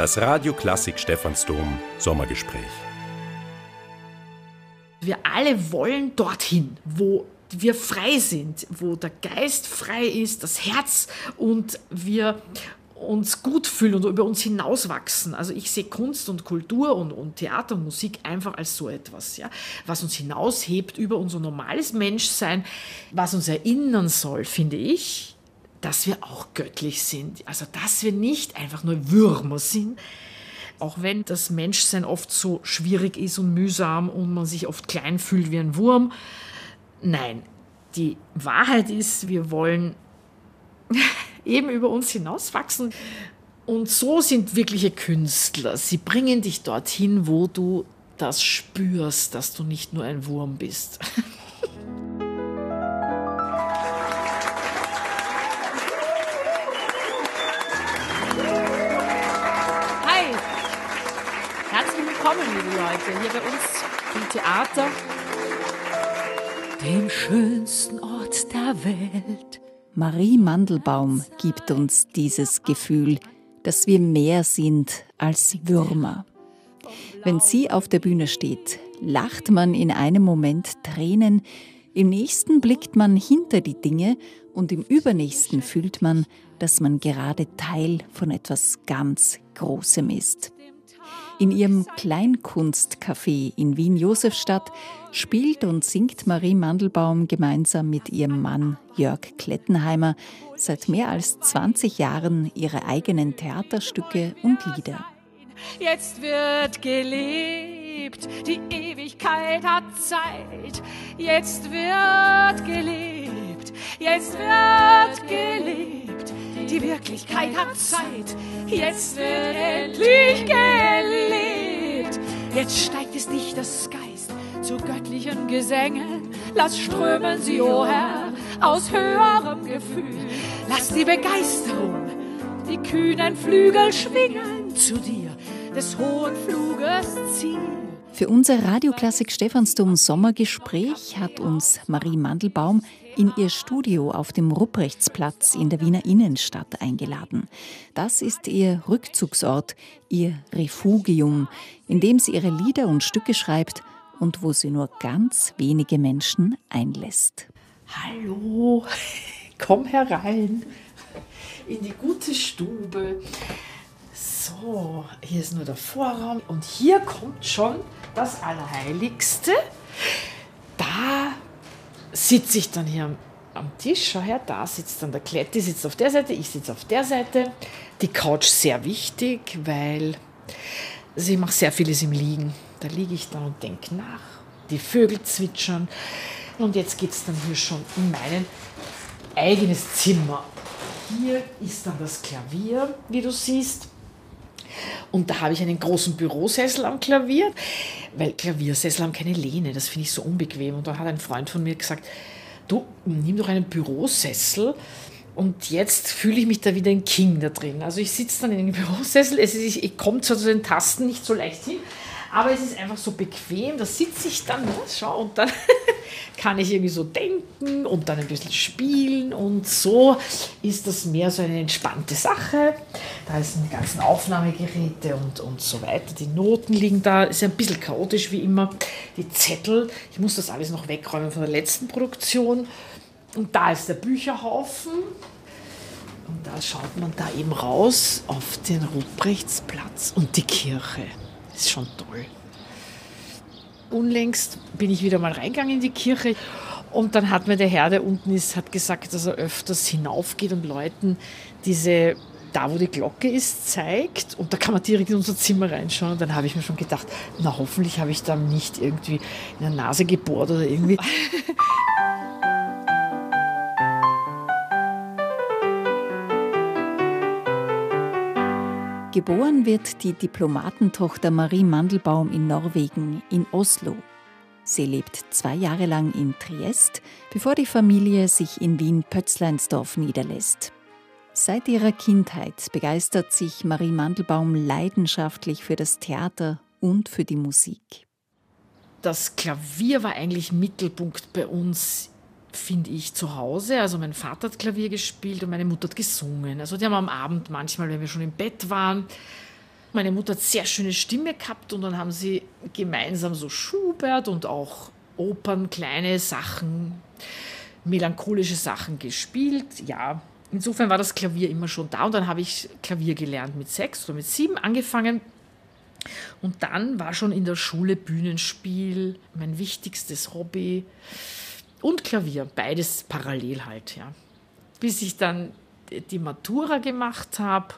Das Radio Klassik Stephansdom Sommergespräch. Wir alle wollen dorthin, wo wir frei sind, wo der Geist frei ist, das Herz und wir uns gut fühlen und über uns hinauswachsen. Also ich sehe Kunst und Kultur und, und Theater und Musik einfach als so etwas, ja, was uns hinaushebt über unser normales Menschsein, was uns erinnern soll, finde ich, dass wir auch göttlich sind. Also dass wir nicht einfach nur Würmer sind, auch wenn das Menschsein oft so schwierig ist und mühsam und man sich oft klein fühlt wie ein Wurm. Nein, die Wahrheit ist, wir wollen eben über uns hinauswachsen. Und so sind wirkliche Künstler. Sie bringen dich dorthin, wo du das spürst, dass du nicht nur ein Wurm bist. willkommen, liebe Leute, hier bei uns im Theater, dem schönsten Ort der Welt. Marie Mandelbaum gibt uns dieses Gefühl, dass wir mehr sind als Würmer. Wenn sie auf der Bühne steht, lacht man in einem Moment Tränen, im nächsten blickt man hinter die Dinge und im übernächsten fühlt man, dass man gerade Teil von etwas ganz Großem ist. In ihrem Kleinkunstcafé in Wien-Josefstadt spielt und singt Marie Mandelbaum gemeinsam mit ihrem Mann Jörg Klettenheimer seit mehr als 20 Jahren ihre eigenen Theaterstücke und Lieder. Jetzt wird gelebt, die Ewigkeit hat Zeit. Jetzt wird gelebt, jetzt wird gelebt. Die Wirklichkeit hat Zeit, jetzt wird endlich gelebt. Jetzt steigt es nicht das Geist zu göttlichen Gesängen. Lass strömen sie, o oh Herr, aus höherem Gefühl. Lass die Begeisterung, die kühnen Flügel schwingen zu dir, des hohen Fluges Ziel. Für unser Radioklassik Stephansdom Sommergespräch hat uns Marie Mandelbaum in ihr Studio auf dem Rupprechtsplatz in der Wiener Innenstadt eingeladen. Das ist ihr Rückzugsort, ihr Refugium, in dem sie ihre Lieder und Stücke schreibt und wo sie nur ganz wenige Menschen einlässt. Hallo, komm herein in die gute Stube. So, hier ist nur der Vorraum und hier kommt schon das Allerheiligste. Da sitze ich dann hier am, Tisch, schau her, da sitzt dann der Kletti, sitzt auf der Seite, ich sitze auf der Seite. Die Couch sehr wichtig, weil also ich mache sehr vieles im Liegen. Da liege ich dann und denke nach. Die Vögel zwitschern. Und jetzt geht es dann hier schon in mein eigenes Zimmer. Hier ist dann das Klavier, wie du siehst. Und da habe ich einen großen Bürosessel am Klavier, weil Klaviersessel haben keine Lehne, das finde ich so unbequem. Und da hat ein Freund von mir gesagt, du nimm doch einen Bürosessel. Und jetzt fühle ich mich da wieder ein King da drin. Also ich sitze dann in einem Bürosessel, es ist, ich komme zwar zu den Tasten nicht so leicht hin, aber es ist einfach so bequem, da sitze ich dann, ne, schau, und dann kann ich irgendwie so denken und dann ein bisschen spielen und so ist das mehr so eine entspannte Sache. Da sind die ganzen Aufnahmegeräte und, und so weiter. Die Noten liegen da, ist ein bisschen chaotisch wie immer. Die Zettel, ich muss das alles noch wegräumen von der letzten Produktion. Und da ist der Bücherhaufen. Und da schaut man da eben raus auf den Ruprechtsplatz und die Kirche. Ist schon toll. Unlängst bin ich wieder mal reingegangen in die Kirche und dann hat mir der Herr, der unten ist, hat gesagt, dass er öfters hinaufgeht und Leuten diese, da wo die Glocke ist, zeigt. Und da kann man direkt in unser Zimmer reinschauen. Und dann habe ich mir schon gedacht, na hoffentlich habe ich da nicht irgendwie in der Nase gebohrt oder irgendwie. Geboren wird die Diplomatentochter Marie Mandelbaum in Norwegen, in Oslo. Sie lebt zwei Jahre lang in Triest, bevor die Familie sich in Wien-Pötzleinsdorf niederlässt. Seit ihrer Kindheit begeistert sich Marie Mandelbaum leidenschaftlich für das Theater und für die Musik. Das Klavier war eigentlich Mittelpunkt bei uns finde ich, zu Hause. Also mein Vater hat Klavier gespielt und meine Mutter hat gesungen. Also die haben am Abend manchmal, wenn wir schon im Bett waren, Meine Mutter hat sehr schöne Stimme gehabt und dann haben sie gemeinsam so Schubert und auch Opern, kleine Sachen, melancholische Sachen gespielt. Ja, insofern war das Klavier immer schon da und dann habe ich Klavier gelernt mit sechs oder mit sieben angefangen. Und dann war schon in der Schule Bühnenspiel mein wichtigstes Hobby und Klavier, beides parallel halt, ja. Bis ich dann die Matura gemacht habe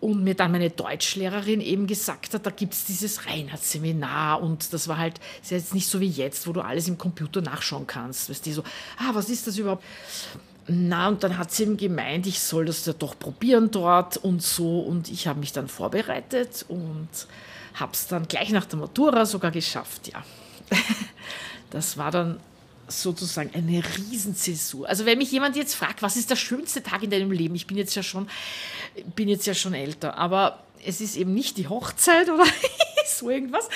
und mir dann meine Deutschlehrerin eben gesagt hat, da gibt es dieses Reinhardt-Seminar und das war halt, ist ja jetzt nicht so wie jetzt, wo du alles im Computer nachschauen kannst. Weißt du, so, ah, was ist das überhaupt? Na, und dann hat sie eben gemeint, ich soll das ja doch probieren dort und so. Und ich habe mich dann vorbereitet und habe es dann gleich nach der Matura sogar geschafft, ja. Das war dann sozusagen eine Riesenzäsur. Also wenn mich jemand jetzt fragt, was ist der schönste Tag in deinem Leben? Ich bin jetzt ja schon, bin jetzt ja schon älter, aber es ist eben nicht die Hochzeit oder so irgendwas,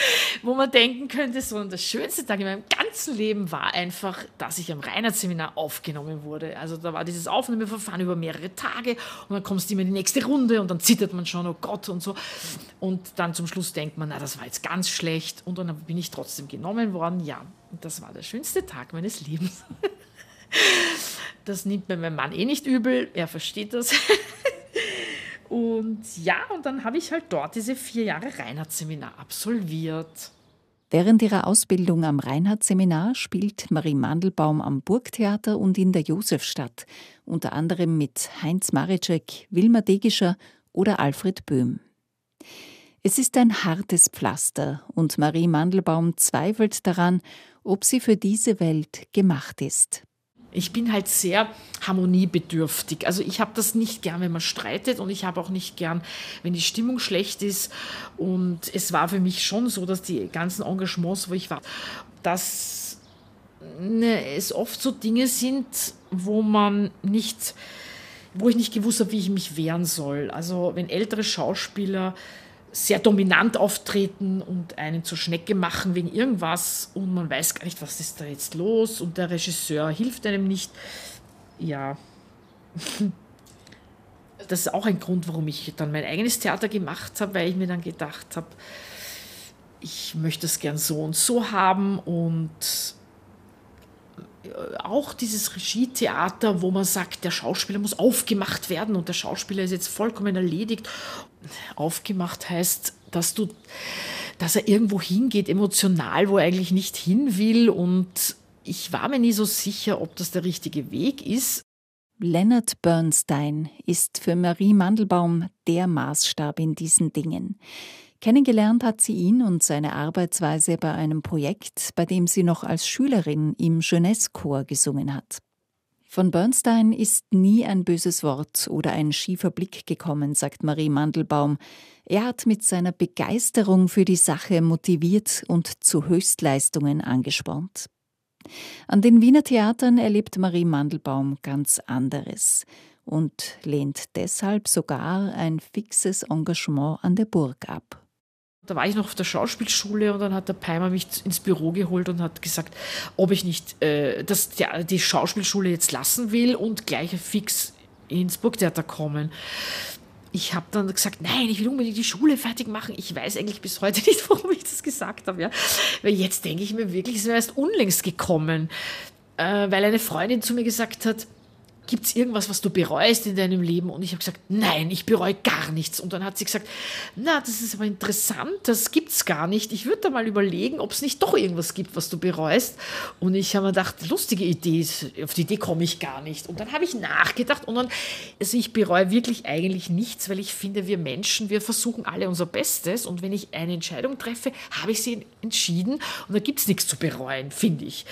wo man denken könnte, sondern der schönste Tag in meinem ganzen Leben war einfach, dass ich am Reinhardt-Seminar aufgenommen wurde. Also da war dieses Aufnahmeverfahren über mehrere Tage und dann kommst du immer in die nächste Runde und dann zittert man schon, oh Gott und so. Und dann zum Schluss denkt man, na, das war jetzt ganz schlecht und dann bin ich trotzdem genommen worden. Ja, das war der schönste Tag meines Lebens. Das nimmt mir mein Mann eh nicht übel, er versteht das. Und ja, und dann habe ich halt dort diese vier Jahre Reinhardt-Seminar absolviert. Während ihrer Ausbildung am Reinhardt-Seminar spielt Marie Mandelbaum am Burgtheater und in der Josefstadt, unter anderem mit Heinz Maritschek, Wilma Degischer oder Alfred Böhm. Es ist ein hartes Pflaster und Marie Mandelbaum zweifelt daran, ob sie für diese Welt gemacht ist. Ich bin halt sehr harmoniebedürftig. Also ich habe das nicht gern, wenn man streitet und ich habe auch nicht gern, wenn die Stimmung schlecht ist. Und es war für mich schon so, dass die ganzen Engagements, wo ich war, dass ne, es oft so Dinge sind, wo man nicht, wo ich nicht gewusst habe, wie ich mich wehren soll. Also wenn ältere Schauspieler sehr dominant auftreten und einen zur Schnecke machen wegen irgendwas und man weiß gar nicht, was ist da jetzt los und der Regisseur hilft einem nicht. Ja, das ist auch ein Grund, warum ich dann mein eigenes Theater gemacht habe, weil ich mir dann gedacht habe, ich möchte es gern so und so haben und auch dieses Regietheater, wo man sagt, der Schauspieler muss aufgemacht werden und der Schauspieler ist jetzt vollkommen erledigt. Aufgemacht heißt, dass du, dass er irgendwo hingeht, emotional, wo er eigentlich nicht hin will. Und ich war mir nie so sicher, ob das der richtige Weg ist. Leonard Bernstein ist für Marie Mandelbaum der Maßstab in diesen Dingen. Kennengelernt hat sie ihn und seine Arbeitsweise bei einem Projekt, bei dem sie noch als Schülerin im Jeunesse-Chor gesungen hat. Von Bernstein ist nie ein böses Wort oder ein schiefer Blick gekommen, sagt Marie Mandelbaum. Er hat mit seiner Begeisterung für die Sache motiviert und zu Höchstleistungen angespornt. An den Wiener Theatern erlebt Marie Mandelbaum ganz anderes und lehnt deshalb sogar ein fixes Engagement an der Burg ab. Da war ich noch auf der Schauspielschule und dann hat der Peimer mich ins Büro geholt und hat gesagt, ob ich nicht äh, das, die, die Schauspielschule jetzt lassen will und gleich fix ins Burgtheater kommen. Ich habe dann gesagt, nein, ich will unbedingt die Schule fertig machen. Ich weiß eigentlich bis heute nicht, warum ich das gesagt habe. Ja. Weil jetzt denke ich mir wirklich, es wäre erst unlängst gekommen, äh, weil eine Freundin zu mir gesagt hat, gibt es irgendwas, was du bereust in deinem Leben? Und ich habe gesagt, nein, ich bereue gar nichts. Und dann hat sie gesagt, na, das ist aber interessant, das gibt es gar nicht. Ich würde da mal überlegen, ob es nicht doch irgendwas gibt, was du bereust. Und ich habe mir gedacht, lustige Idee, auf die Idee komme ich gar nicht. Und dann habe ich nachgedacht und dann, also ich bereue wirklich eigentlich nichts, weil ich finde, wir Menschen, wir versuchen alle unser Bestes. Und wenn ich eine Entscheidung treffe, habe ich sie entschieden und da gibt es nichts zu bereuen, finde ich.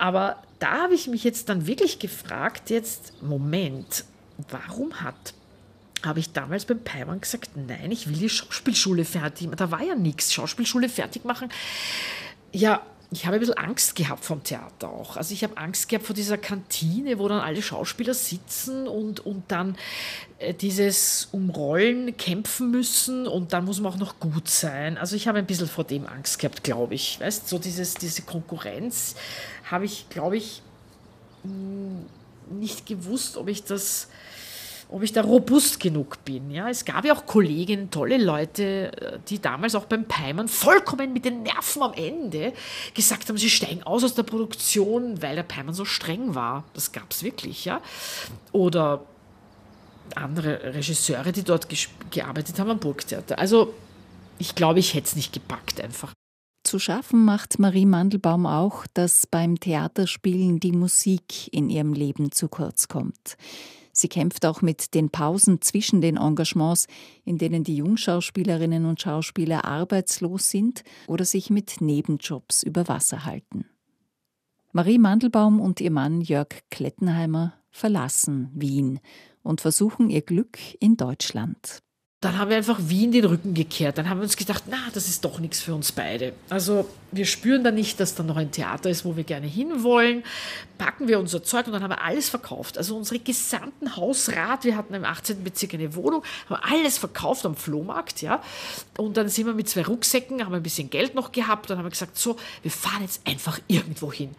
Aber da habe ich mich jetzt dann wirklich gefragt, jetzt, Moment, warum hat habe ich damals beim Peimann gesagt, nein, ich will die Schauspielschule fertig machen. Da war ja nichts. Schauspielschule fertig machen. Ja, ich habe ein bisschen Angst gehabt vom Theater auch. Also ich habe Angst gehabt vor dieser Kantine, wo dann alle Schauspieler sitzen und, und dann äh, dieses Umrollen kämpfen müssen und dann muss man auch noch gut sein. Also ich habe ein bisschen vor dem Angst gehabt, glaube ich. Weißt so dieses, diese Konkurrenz habe ich, glaube ich, nicht gewusst, ob ich das ob ich da robust genug bin. Ja, es gab ja auch Kolleginnen, tolle Leute, äh, die damals auch beim Peimann vollkommen mit den Nerven am Ende gesagt haben, sie steigen aus aus der Produktion, weil der Peimann so streng war. Das gab es wirklich, ja. Oder andere Regisseure, die dort gearbeitet haben am Burgtheater. Also ich glaube, ich hätte es nicht gepackt einfach. Zu schaffen macht Marie Mandelbaum auch, dass beim Theaterspielen die Musik in ihrem Leben zu kurz kommt. Sie kämpft auch mit den Pausen zwischen den Engagements, in denen die Jungschauspielerinnen und Schauspieler arbeitslos sind oder sich mit Nebenjobs über Wasser halten. Marie Mandelbaum und ihr Mann Jörg Klettenheimer verlassen Wien und versuchen ihr Glück in Deutschland dann haben wir einfach Wien den Rücken gekehrt. Dann haben wir uns gedacht, na, das ist doch nichts für uns beide. Also wir spüren da nicht, dass da noch ein Theater ist, wo wir gerne hinwollen. Packen wir unser Zeug und dann haben wir alles verkauft. Also unsere gesamten Hausrat, wir hatten im 18. Bezirk eine Wohnung, haben alles verkauft am Flohmarkt, ja. Und dann sind wir mit zwei Rucksäcken, haben ein bisschen Geld noch gehabt, dann haben gesagt, so, wir fahren jetzt einfach irgendwo hin.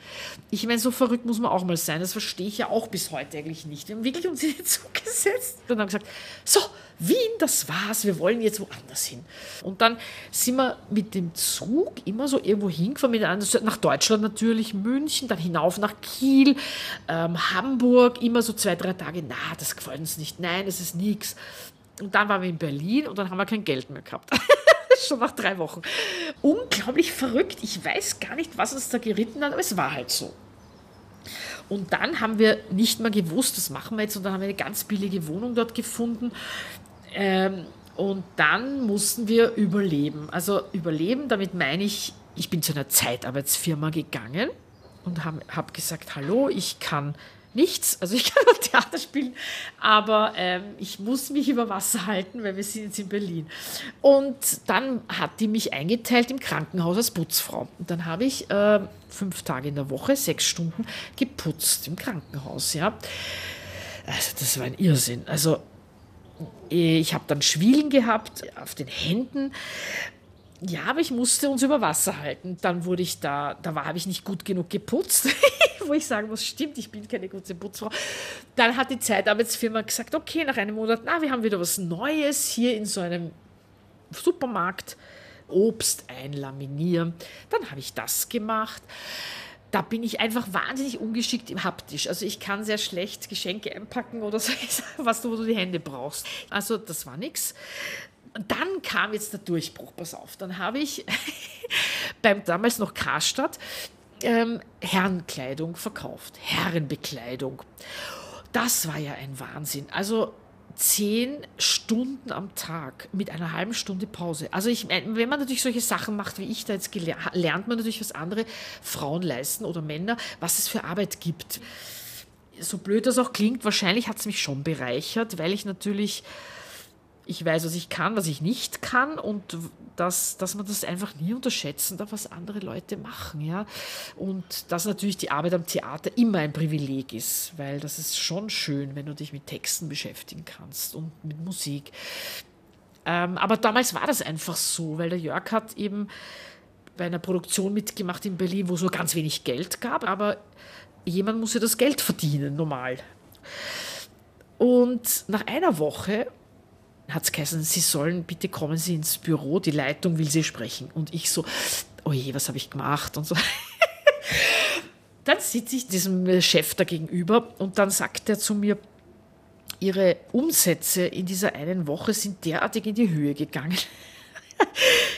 Ich meine, so verrückt muss man auch mal sein. Das verstehe ich ja auch bis heute eigentlich nicht. Wir haben wirklich uns in den Zug gesetzt und haben gesagt, so, Wien, das war's, wir wollen jetzt woanders hin. Und dann sind wir mit dem Zug immer so irgendwo hingefahren, nach Deutschland natürlich, München, dann hinauf nach Kiel, ähm, Hamburg, immer so zwei, drei Tage, na, das gefällt uns nicht, nein, das ist nichts. Und dann waren wir in Berlin und dann haben wir kein Geld mehr gehabt. Schon nach drei Wochen. Unglaublich verrückt. Ich weiß gar nicht, was uns da geritten hat, aber es war halt so. Und dann haben wir nicht mehr gewusst, was machen wir jetzt. Und dann haben wir eine ganz billige Wohnung dort gefunden. Ähm, und dann mussten wir überleben. Also überleben, damit meine ich, ich bin zu einer Zeitarbeitsfirma gegangen und habe hab gesagt, hallo, ich kann nichts, also ich kann auch Theater spielen, aber ähm, ich muss mich über Wasser halten, weil wir sind jetzt in Berlin. Und dann hat die mich eingeteilt im Krankenhaus als Putzfrau. Und dann habe ich äh, fünf Tage in der Woche, sechs Stunden geputzt im Krankenhaus, ja. Also das war ein Irrsinn. Also ich habe dann Schwielen gehabt auf den Händen. Ja, aber ich musste uns über Wasser halten. Dann wurde ich da, da habe ich nicht gut genug geputzt, wo ich sagen muss, stimmt, ich bin keine gute Putzfrau. Dann hat die Zeitarbeitsfirma gesagt, okay, nach einem Monat, na, wir haben wieder was Neues hier in so einem Supermarkt. Obst einlaminieren. Dann habe ich das gemacht da bin ich einfach wahnsinnig ungeschickt im Haptisch. Also ich kann sehr schlecht Geschenke einpacken oder so, was du, wo du die Hände brauchst. Also das war Dann kam jetzt der Durchbruch, pass auf. Dann habe ich beim damals noch Karstadt ähm, Herrenkleidung verkauft, Herrenbekleidung. Das war ja ein Wahnsinn. Also zehn Stunden am Tag mit einer halben Stunde Pause. Also ich wenn man natürlich solche Sachen macht, wie ich da jetzt lernt man natürlich, was andere Frauen leisten oder Männer, was es für Arbeit gibt. So blöd das auch klingt, wahrscheinlich hat es mich schon bereichert, weil ich natürlich ich weiß, was ich kann, was ich nicht kann und dass, dass man das einfach nie unterschätzen darf, was andere Leute machen. Ja? Und dass natürlich die Arbeit am Theater immer ein Privileg ist, weil das ist schon schön, wenn du dich mit Texten beschäftigen kannst und mit Musik. Ähm, aber damals war das einfach so, weil der Jörg hat eben bei einer Produktion mitgemacht in Berlin, wo es nur ganz wenig Geld gab, aber jemand muss ja das Geld verdienen, normal. Und nach einer Woche hat es geheißen, Sie sollen, bitte kommen Sie ins Büro, die Leitung will Sie sprechen. Und ich so, oh je, was habe ich gemacht und so. dann sitze ich diesem Chef da gegenüber und dann sagt er zu mir, Ihre Umsätze in dieser einen Woche sind derartig in die Höhe gegangen.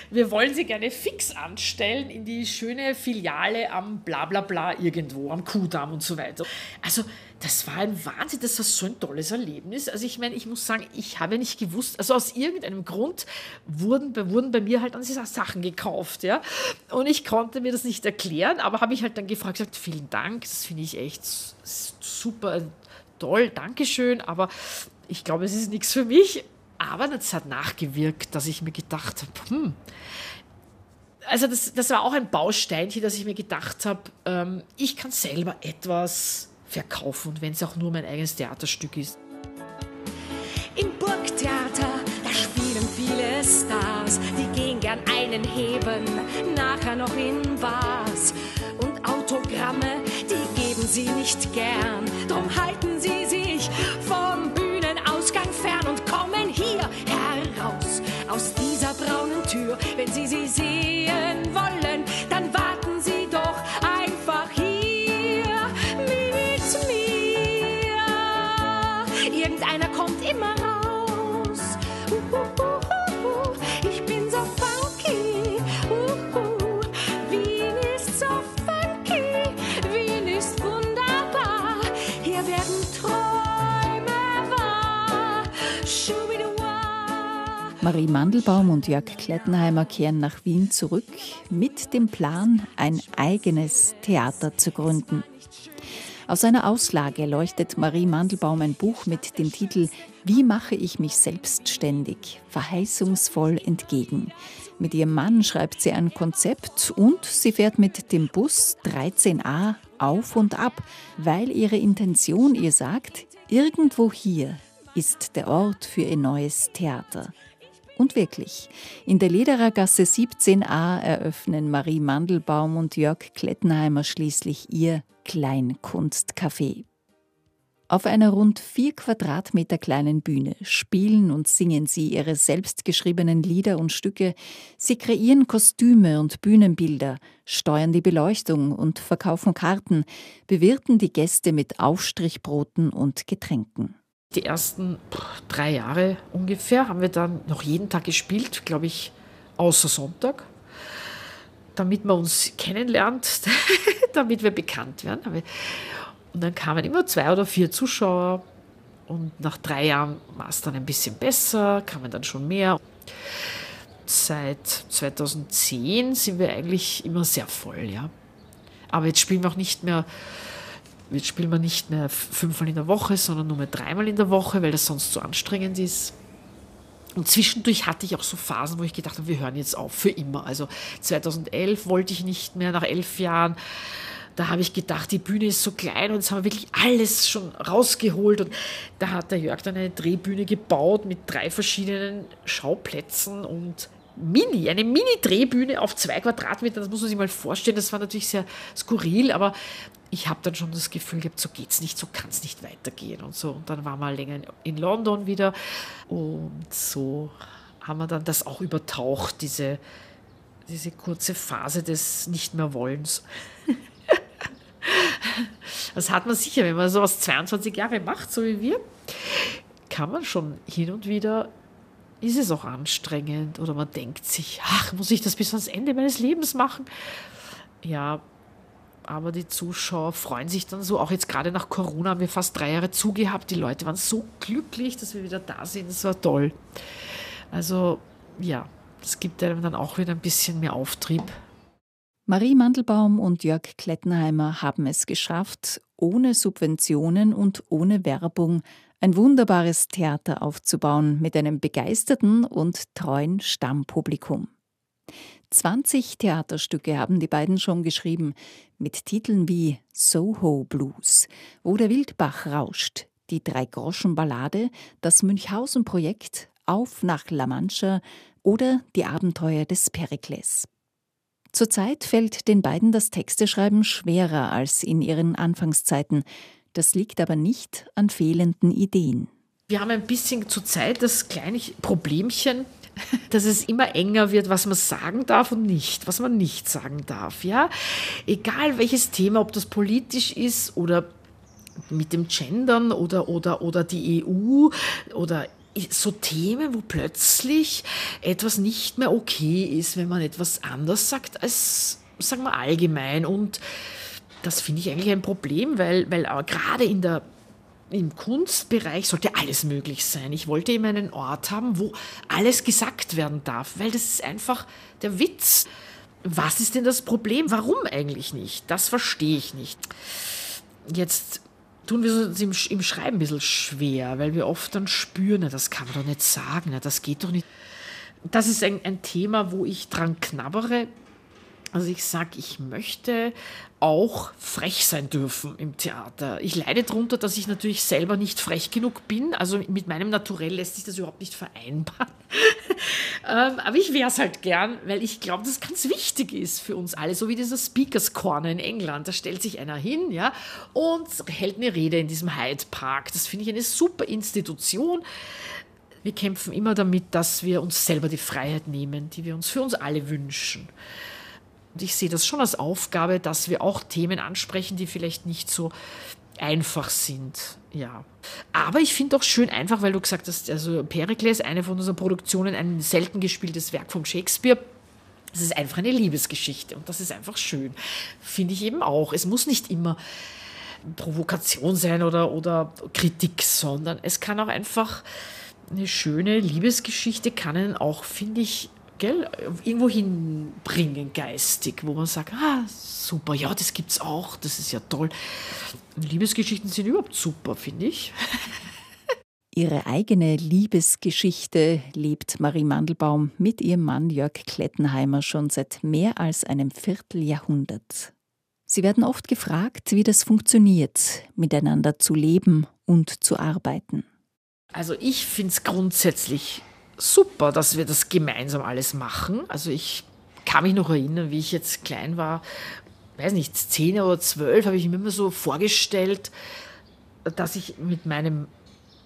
Wir wollen Sie gerne fix anstellen in die schöne Filiale am Blablabla irgendwo, am Kudamm und so weiter. Also das war ein Wahnsinn, das war so ein tolles Erlebnis. Also ich meine, ich muss sagen, ich habe nicht gewusst, also aus irgendeinem Grund wurden, wurden bei mir halt dann diese Sachen gekauft, ja. Und ich konnte mir das nicht erklären, aber habe ich halt dann gefragt, gesagt, vielen Dank, das finde ich echt super toll, Dankeschön, aber ich glaube, es ist nichts für mich. Aber das hat nachgewirkt, dass ich mir gedacht habe, hm, also das, das war auch ein Bausteinchen, dass ich mir gedacht habe, ähm, ich kann selber etwas verkaufen und wenn es auch nur mein eigenes Theaterstück ist. Im Burgtheater, da spielen viele Stars, die gehen gern einen heben, nachher noch in Bars. Und Autogramme, die geben sie nicht gern, drum halten sie dieser braunen Tür. Wenn Sie sie sehen wollen, dann warten Sie doch einfach hier mit mir. Irgendeiner kommt immer raus. Uhuhuhu, Marie Mandelbaum und Jörg Klettenheimer kehren nach Wien zurück mit dem Plan, ein eigenes Theater zu gründen. Aus einer Auslage leuchtet Marie Mandelbaum ein Buch mit dem Titel Wie mache ich mich selbstständig? Verheißungsvoll entgegen. Mit ihrem Mann schreibt sie ein Konzept und sie fährt mit dem Bus 13a auf und ab, weil ihre Intention ihr sagt, irgendwo hier ist der Ort für ihr neues Theater. Und wirklich, in der Lederer Gasse 17a eröffnen Marie Mandelbaum und Jörg Klettenheimer schließlich ihr Kleinkunstcafé. Auf einer rund vier Quadratmeter kleinen Bühne spielen und singen sie ihre selbstgeschriebenen Lieder und Stücke, sie kreieren Kostüme und Bühnenbilder, steuern die Beleuchtung und verkaufen Karten, bewirten die Gäste mit Aufstrichbroten und Getränken. Die ersten drei Jahre ungefähr haben wir dann noch jeden Tag gespielt, glaube ich, außer Sonntag, damit man uns kennenlernt, damit wir bekannt werden. Und dann kamen immer zwei oder vier Zuschauer und nach drei Jahren war es dann ein bisschen besser, kamen dann schon mehr. Seit 2010 sind wir eigentlich immer sehr voll, ja. Aber jetzt spielen wir auch nicht mehr Jetzt spielen wir nicht mehr fünfmal in der Woche, sondern nur mehr dreimal in der Woche, weil das sonst so anstrengend ist. Und zwischendurch hatte ich auch so Phasen, wo ich gedacht habe, wir hören jetzt auf für immer. Also 2011 wollte ich nicht mehr, nach elf Jahren. Da habe ich gedacht, die Bühne ist so klein und jetzt haben wir wirklich alles schon rausgeholt. Und da hat der Jörg dann eine Drehbühne gebaut mit drei verschiedenen Schauplätzen und Mini, eine Mini-Drehbühne auf zwei Quadratmetern. Das muss man sich mal vorstellen. Das war natürlich sehr skurril, aber ich habe dann schon das Gefühl gehabt, so geht's nicht, so kann es nicht weitergehen und so. Und dann waren wir länger in- London wieder und so haben wir dann das auch übertaucht, diese, diese kurze Phase des Nicht mehr Wollens. Das hat man sicher, wenn man sowas 22 Jahre macht, so wie wir, kann man schon hin und wieder, ist es auch anstrengend oder man denkt sich, ach, muss ich das bis ans Ende meines Lebens machen? Ja, aber die Zuschauer freuen sich dann so. Auch jetzt gerade nach Corona haben wir fast drei Jahre zugehabt. Die Leute waren so glücklich, dass wir wieder da sind. Das war toll. Also ja, es gibt einem dann auch wieder ein bisschen mehr Auftrieb. Marie Mandelbaum und Jörg Klettenheimer haben es geschafft, ohne Subventionen und ohne Werbung ein wunderbares Theater aufzubauen mit einem begeisterten und treuen Stammpublikum. 20 Theaterstücke haben die beiden schon geschrieben, mit Titeln wie Soho Blues, wo der Wildbach rauscht, die Drei-Groschen-Ballade, das Münchhausen-Projekt, Auf nach La Mancha oder die Abenteuer des Perikles. Zurzeit fällt den beiden das Texteschreiben schwerer als in ihren Anfangszeiten. Das liegt aber nicht an fehlenden Ideen. Wir haben ein bisschen zurzeit das kleine Problemchen, dass es immer enger wird, was man sagen darf und nicht, was man nicht sagen darf. Ja, egal welches Thema, ob das politisch ist oder mit dem Gendern oder, oder, oder die EU oder so Themen, wo plötzlich etwas nicht mehr okay ist, wenn man etwas anders sagt als, sagen wir, allgemein. Und das finde ich eigentlich ein Problem, weil, weil gerade in der im Kunstbereich sollte alles möglich sein. Ich wollte immer einen Ort haben, wo alles gesagt werden darf, weil das ist einfach der Witz. Was ist denn das Problem? Warum eigentlich nicht? Das verstehe ich nicht. Jetzt tun wir uns im, im Schreiben ein bisschen schwer, weil wir oft dann spüren, na, das kann man doch nicht sagen, na, das geht doch nicht. Das ist ein, ein Thema, wo ich dran knabbere. Also ich sage, ich möchte auch frech sein dürfen im Theater. Ich leide darunter, dass ich natürlich selber nicht frech genug bin. Also mit meinem Naturell lässt sich das überhaupt nicht vereinbaren. ähm, aber ich wäre es halt gern, weil ich glaube, dass es ganz wichtig ist für uns alle. So wie dieser Speakers Corner in England. Da stellt sich einer hin ja, und hält eine Rede in diesem Hyde Park. Das finde ich eine super Institution wir kämpfen immer damit, dass wir uns selber die Freiheit nehmen, die wir uns für uns alle wünschen. Und ich sehe das schon als Aufgabe, dass wir auch Themen ansprechen, die vielleicht nicht so einfach sind. Ja. Aber ich finde auch schön einfach, weil du gesagt hast, also Perikles, eine von unseren Produktionen, ein selten gespieltes Werk von Shakespeare. Es ist einfach eine Liebesgeschichte und das ist einfach schön. Finde ich eben auch. Es muss nicht immer Provokation sein oder, oder Kritik, sondern es kann auch einfach eine schöne Liebesgeschichte, kann auch, finde ich, gell, irgendwo hinbringen geistig, wo man sagt, ah, super, ja, das gibt's auch, das ist ja toll. Liebesgeschichten sind überhaupt super, finde ich. Ihre eigene Liebesgeschichte lebt Marie Mandelbaum mit ihrem Mann Jörg Klettenheimer schon seit mehr als einem Vierteljahrhundert. Sie werden oft gefragt, wie das funktioniert, miteinander zu leben und zu arbeiten. Also ich finde es grundsätzlich super, dass wir das gemeinsam alles machen. Also ich kann mich noch erinnern, wie ich jetzt klein war, weiß nicht, zehn oder zwölf, habe ich mir immer so vorgestellt, dass ich mit meinem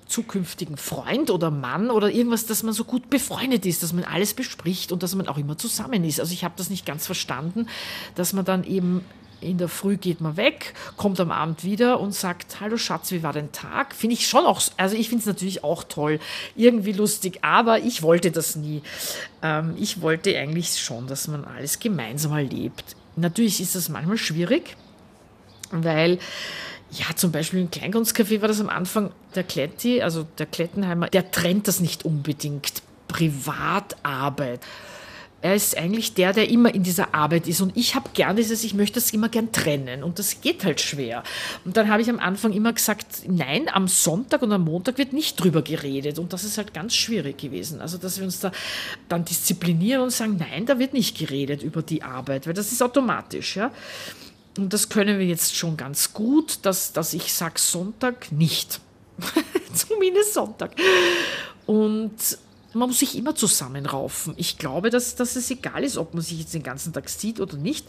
zukünftigen Freund oder Mann oder irgendwas, dass man so gut befreundet ist, dass man alles bespricht und dass man auch immer zusammen ist. Also ich habe das nicht ganz verstanden, dass man dann eben in der Früh geht man weg, kommt am Abend wieder und sagt, hallo Schatz, wie war dein Tag? Finde ich schon auch, also ich finde es natürlich auch toll, irgendwie lustig, aber ich wollte das nie. Ähm, ich wollte eigentlich schon, dass man alles gemeinsam erlebt. Natürlich ist das manchmal schwierig, weil ja, zum Beispiel im Kleinkunstcafé war das am Anfang der Kletti, also der Klettenheimer, der trennt das nicht unbedingt. Privatarbeit er ist eigentlich der, der immer in dieser Arbeit ist. Und ich habe gern dieses, ich möchte das immer gern trennen. Und das geht halt schwer. Und dann habe ich am Anfang immer gesagt, nein, am Sonntag und am Montag wird nicht drüber geredet. Und das ist halt ganz schwierig gewesen. Also, dass wir uns da dann disziplinieren und sagen, nein, da wird nicht geredet über die Arbeit, weil das ist automatisch, ja. Und das können wir jetzt schon ganz gut, dass, dass ich sage, Sonntag nicht. Zumindest Sonntag. Und man muss sich immer zusammenraufen. Ich glaube, dass, dass es egal ist, ob man sich jetzt den ganzen Tag sieht oder nicht.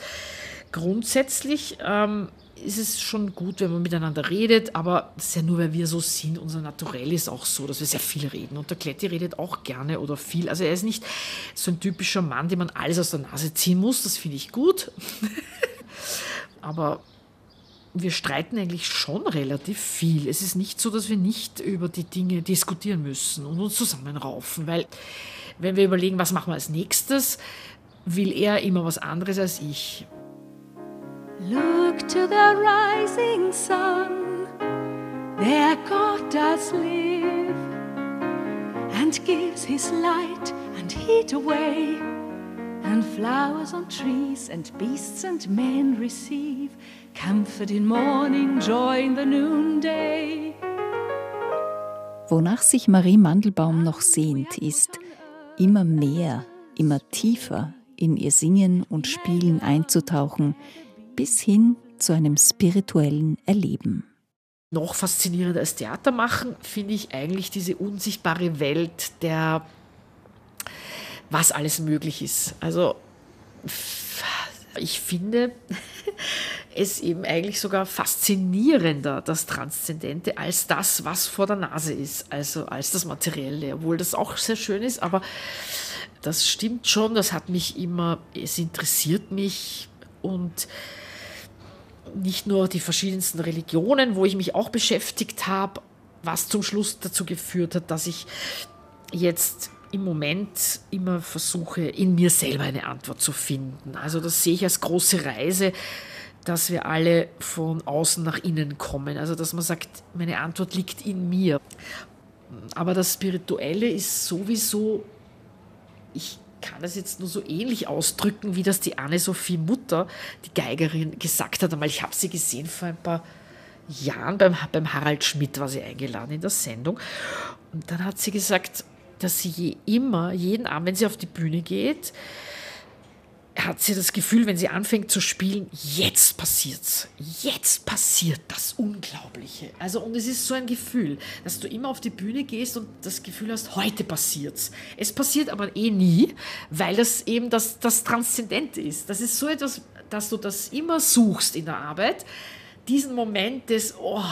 Grundsätzlich ähm, ist es schon gut, wenn man miteinander redet, aber das ist ja nur, weil wir so sind. Unser Naturell ist auch so, dass wir sehr viel reden. Und der Kletti redet auch gerne oder viel. Also er ist nicht so ein typischer Mann, dem man alles aus der Nase ziehen muss. Das finde ich gut. aber wir streiten eigentlich schon relativ viel. Es ist nicht so, dass wir nicht über die Dinge diskutieren müssen und uns zusammenraufen, weil wenn wir überlegen, was machen wir als nächstes, will er immer was anderes als ich. Look to the rising sun, there God does live, and gives his light and heat away, and flowers on trees and beasts and men receive. Comfort in morning, joy in the noonday. Wonach sich Marie Mandelbaum noch sehnt, ist immer mehr, immer tiefer in ihr Singen und Spielen einzutauchen, bis hin zu einem spirituellen Erleben. Noch faszinierender als Theater machen, finde ich eigentlich diese unsichtbare Welt der, was alles möglich ist. Also ich finde es eben eigentlich sogar faszinierender, das Transzendente, als das, was vor der Nase ist, also als das Materielle, obwohl das auch sehr schön ist, aber das stimmt schon, das hat mich immer, es interessiert mich und nicht nur die verschiedensten Religionen, wo ich mich auch beschäftigt habe, was zum Schluss dazu geführt hat, dass ich jetzt im Moment immer versuche, in mir selber eine Antwort zu finden. Also das sehe ich als große Reise, dass wir alle von außen nach innen kommen. Also dass man sagt, meine Antwort liegt in mir. Aber das Spirituelle ist sowieso, ich kann das jetzt nur so ähnlich ausdrücken, wie das die Anne-Sophie Mutter, die Geigerin, gesagt hat. Einmal, ich habe sie gesehen vor ein paar Jahren beim, beim Harald Schmidt, war sie eingeladen in der Sendung. Und dann hat sie gesagt, dass sie je immer, jeden Abend, wenn sie auf die Bühne geht, hat sie das Gefühl, wenn sie anfängt zu spielen, jetzt passiert's. Jetzt passiert das Unglaubliche. Also, und es ist so ein Gefühl, dass du immer auf die Bühne gehst und das Gefühl hast, heute passiert's. Es passiert aber eh nie, weil das eben das, das Transzendente ist. Das ist so etwas, dass du das immer suchst in der Arbeit. Diesen Moment des, oh,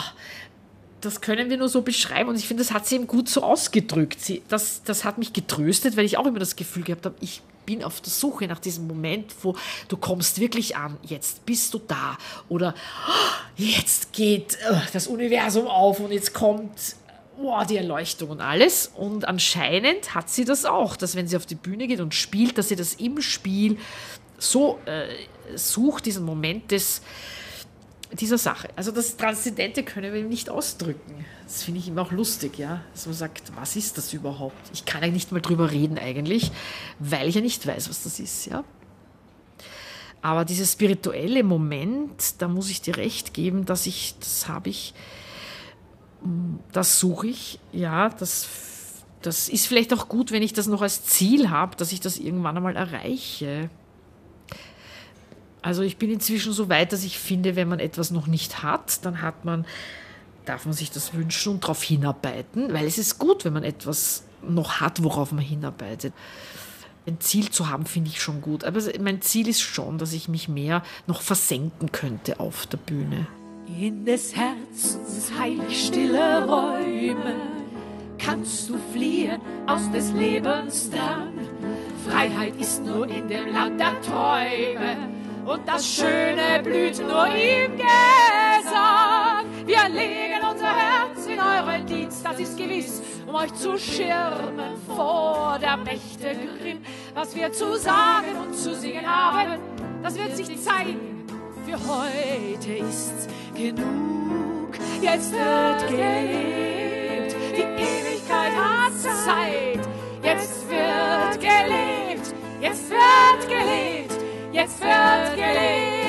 das können wir nur so beschreiben. Und ich finde, das hat sie eben gut so ausgedrückt. Sie, das, das hat mich getröstet, weil ich auch immer das Gefühl gehabt habe, ich bin auf der Suche nach diesem Moment, wo du kommst wirklich an, jetzt bist du da. Oder oh, jetzt geht äh, das Universum auf und jetzt kommt oh, die Erleuchtung und alles. Und anscheinend hat sie das auch, dass wenn sie auf die Bühne geht und spielt, dass sie das im Spiel so äh, sucht, diesen Moment des dieser Sache. Also das Transzendente können wir ihm nicht ausdrücken. Das finde ich immer auch lustig, ja. Dass man sagt, was ist das überhaupt? Ich kann ja nicht mal drüber reden eigentlich, weil ich ja nicht weiß, was das ist, ja. Aber dieses spirituelle Moment, da muss ich dir recht geben, dass ich, das habe ich, das suche ich, ja, das, das ist vielleicht auch gut, wenn ich das noch als Ziel habe, dass ich das irgendwann einmal erreiche. Also ich bin inzwischen so weit, dass ich finde, wenn man etwas noch nicht hat, dann hat man, darf man sich das wünschen und darauf hinarbeiten, weil es ist gut, wenn man etwas noch hat, worauf man hinarbeitet. Ein Ziel zu haben, finde ich schon gut. Aber mein Ziel ist schon, dass ich mich mehr noch versenken könnte auf der Bühne. In des Herzens heilig stille Räume kannst du fliehen aus des Lebens Drang. Freiheit ist nur in dem Land der Träume und das Schöne blüht nur im Gesang. Wir legen unser Herz in euren Dienst, das ist gewiss, um euch zu schirmen vor der Mächte Grimm. Was wir zu sagen und zu singen haben, das wird sich zeigen. Für heute ist's genug, jetzt wird gelebt, die Ewigkeit hat Zeit. Jetzt wird gelebt, jetzt wird gelebt jetzt wird gelebt.